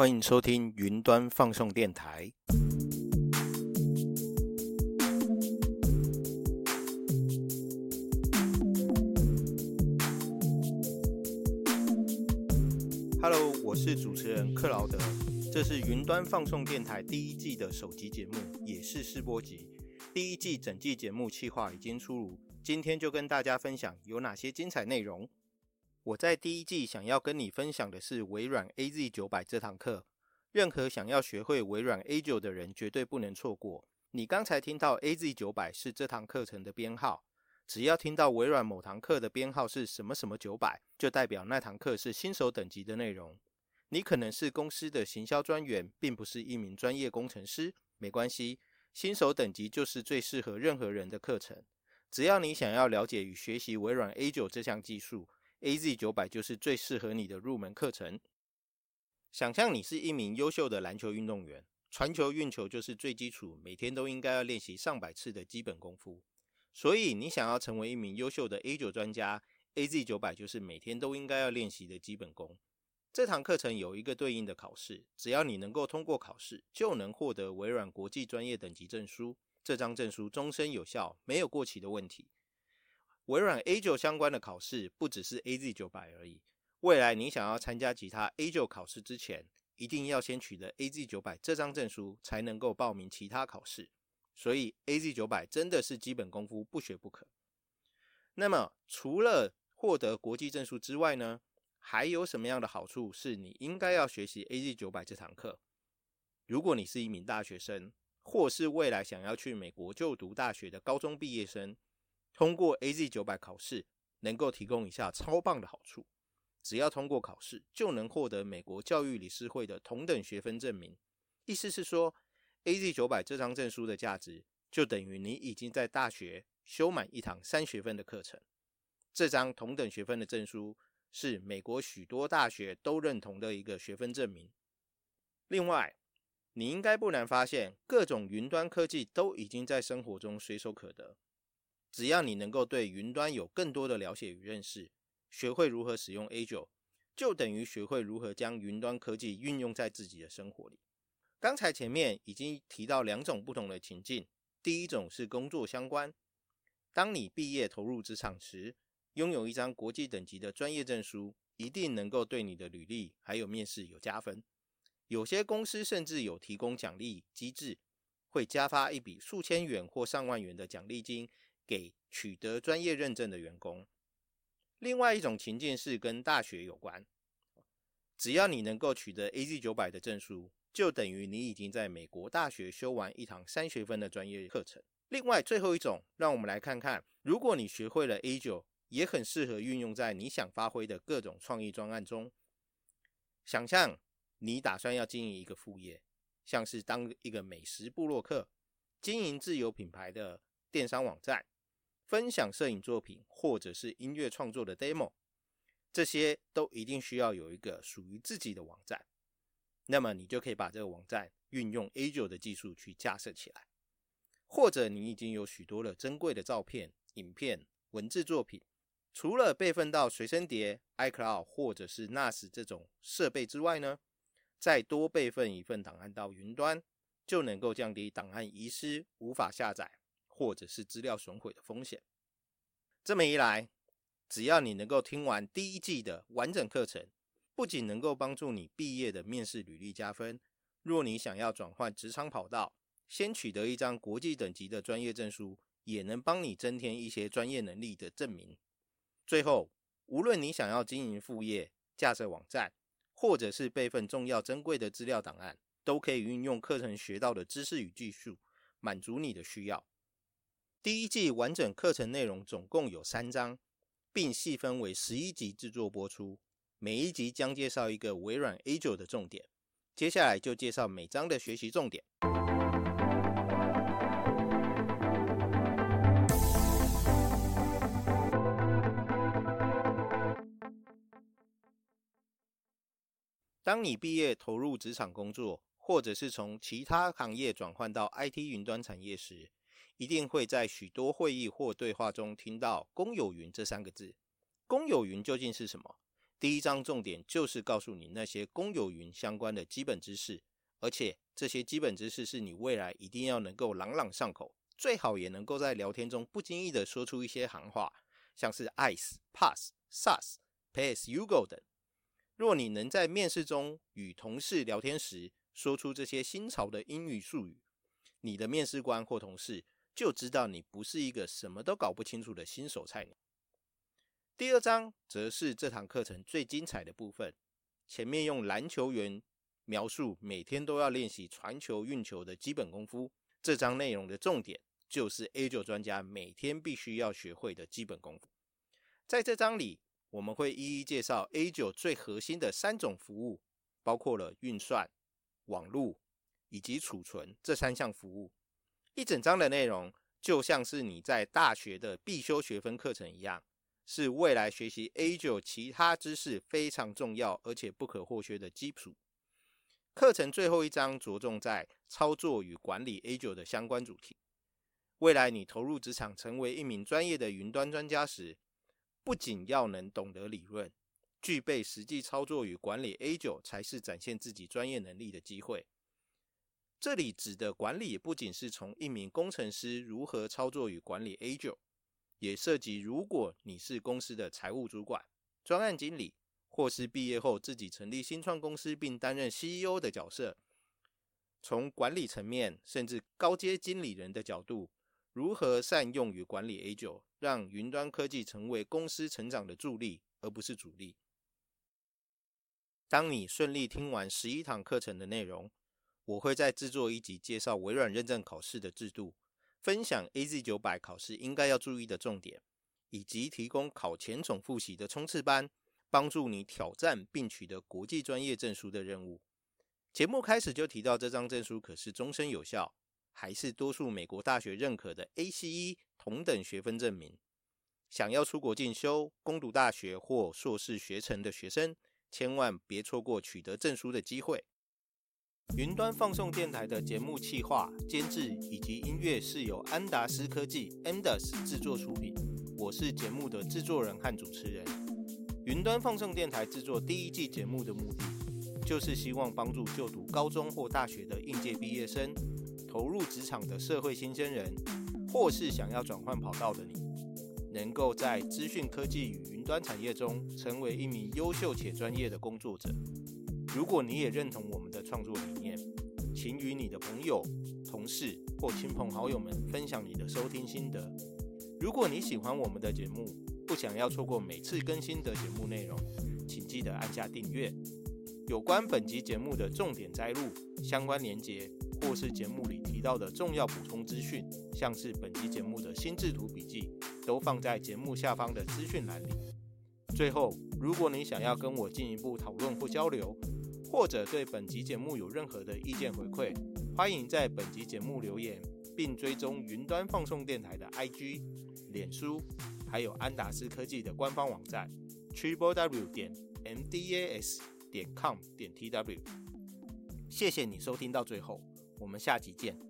欢迎收听云端放送电台。Hello，我是主持人克劳德，这是云端放送电台第一季的首集节目，也是试播集。第一季整季节目企划已经出炉，今天就跟大家分享有哪些精彩内容。我在第一季想要跟你分享的是微软 AZ 九百这堂课，任何想要学会微软 A 九的人绝对不能错过。你刚才听到 AZ 九百是这堂课程的编号，只要听到微软某堂课的编号是什么什么九百，就代表那堂课是新手等级的内容。你可能是公司的行销专员，并不是一名专业工程师，没关系，新手等级就是最适合任何人的课程。只要你想要了解与学习微软 A 九这项技术。AZ 九百就是最适合你的入门课程。想象你是一名优秀的篮球运动员，传球、运球就是最基础，每天都应该要练习上百次的基本功夫。所以，你想要成为一名优秀的 A 九专家，AZ 九百就是每天都应该要练习的基本功。这堂课程有一个对应的考试，只要你能够通过考试，就能获得微软国际专业等级证书。这张证书终身有效，没有过期的问题。微软 A 九相关的考试不只是 AZ 九百而已。未来你想要参加其他 A 九考试之前，一定要先取得 AZ 九百这张证书，才能够报名其他考试。所以 AZ 九百真的是基本功夫不学不可。那么除了获得国际证书之外呢，还有什么样的好处是你应该要学习 AZ 九百这堂课？如果你是一名大学生，或是未来想要去美国就读大学的高中毕业生。通过 AZ 九百考试，能够提供以下超棒的好处：只要通过考试，就能获得美国教育理事会的同等学分证明。意思是说，AZ 九百这张证书的价值，就等于你已经在大学修满一堂三学分的课程。这张同等学分的证书，是美国许多大学都认同的一个学分证明。另外，你应该不难发现，各种云端科技都已经在生活中随手可得。只要你能够对云端有更多的了解与认识，学会如何使用 A 九，就等于学会如何将云端科技运用在自己的生活里。刚才前面已经提到两种不同的情境，第一种是工作相关，当你毕业投入职场时，拥有一张国际等级的专业证书，一定能够对你的履历还有面试有加分。有些公司甚至有提供奖励机制，会加发一笔数千元或上万元的奖励金。给取得专业认证的员工。另外一种情境是跟大学有关，只要你能够取得 AZ 九百的证书，就等于你已经在美国大学修完一堂三学分的专业课程。另外最后一种，让我们来看看，如果你学会了 A 九，也很适合运用在你想发挥的各种创意专案中。想象你打算要经营一个副业，像是当一个美食部落客，经营自有品牌的电商网站。分享摄影作品或者是音乐创作的 demo，这些都一定需要有一个属于自己的网站。那么你就可以把这个网站运用 A 九的技术去架设起来。或者你已经有许多的珍贵的照片、影片、文字作品，除了备份到随身碟、iCloud 或者是 NAS 这种设备之外呢，再多备份一份档案到云端，就能够降低档案遗失、无法下载。或者是资料损毁的风险。这么一来，只要你能够听完第一季的完整课程，不仅能够帮助你毕业的面试履历加分，若你想要转换职场跑道，先取得一张国际等级的专业证书，也能帮你增添一些专业能力的证明。最后，无论你想要经营副业、架设网站，或者是备份重要珍贵的资料档案，都可以运用课程学到的知识与技术，满足你的需要。第一季完整课程内容总共有三章，并细分为十一集制作播出。每一集将介绍一个微软 A 九的重点。接下来就介绍每章的学习重点。当你毕业投入职场工作，或者是从其他行业转换到 IT 云端产业时，一定会在许多会议或对话中听到“公有云”这三个字。公有云究竟是什么？第一章重点就是告诉你那些公有云相关的基本知识，而且这些基本知识是你未来一定要能够朗朗上口，最好也能够在聊天中不经意的说出一些行话，像是 ice、pass、sus、pass、you go 等。若你能在面试中与同事聊天时说出这些新潮的英语术语，你的面试官或同事就知道你不是一个什么都搞不清楚的新手菜鸟。第二章则是这堂课程最精彩的部分。前面用篮球员描述每天都要练习传球、运球的基本功夫，这章内容的重点就是 A 九专家每天必须要学会的基本功夫。在这章里，我们会一一介绍 A 九最核心的三种服务，包括了运算、网络以及储存这三项服务。一整章的内容就像是你在大学的必修学分课程一样。是未来学习 A 九其他知识非常重要而且不可或缺的基础。课程最后一章着重在操作与管理 A 九的相关主题。未来你投入职场成为一名专业的云端专家时，不仅要能懂得理论，具备实际操作与管理 A 九，才是展现自己专业能力的机会。这里指的管理不仅是从一名工程师如何操作与管理 A 九。也涉及，如果你是公司的财务主管、专案经理，或是毕业后自己成立新创公司并担任 CEO 的角色，从管理层面甚至高阶经理人的角度，如何善用与管理 A 九，让云端科技成为公司成长的助力，而不是阻力。当你顺利听完十一堂课程的内容，我会在制作一集介绍微软认证考试的制度。分享 AZ 九百考试应该要注意的重点，以及提供考前总复习的冲刺班，帮助你挑战并取得国际专业证书的任务。节目开始就提到，这张证书可是终身有效，还是多数美国大学认可的 ACE 同等学分证明。想要出国进修、攻读大学或硕士学程的学生，千万别错过取得证书的机会。云端放送电台的节目企划、监制以及音乐是由安达斯科技 （Amdas） 制作出品。我是节目的制作人和主持人。云端放送电台制作第一季节目的目的，就是希望帮助就读高中或大学的应届毕业生、投入职场的社会新鲜人，或是想要转换跑道的你，能够在资讯科技与云端产业中成为一名优秀且专业的工作者。如果你也认同我们创作理念，请与你的朋友、同事或亲朋好友们分享你的收听心得。如果你喜欢我们的节目，不想要错过每次更新的节目内容，请记得按下订阅。有关本集节目的重点摘录、相关连结，或是节目里提到的重要补充资讯，像是本集节目的心智图笔记，都放在节目下方的资讯栏里。最后，如果你想要跟我进一步讨论或交流，或者对本集节目有任何的意见回馈，欢迎在本集节目留言，并追踪云端放送电台的 IG、脸书，还有安达斯科技的官方网站 triple w 点 mdas 点 com 点 tw。谢谢你收听到最后，我们下集见。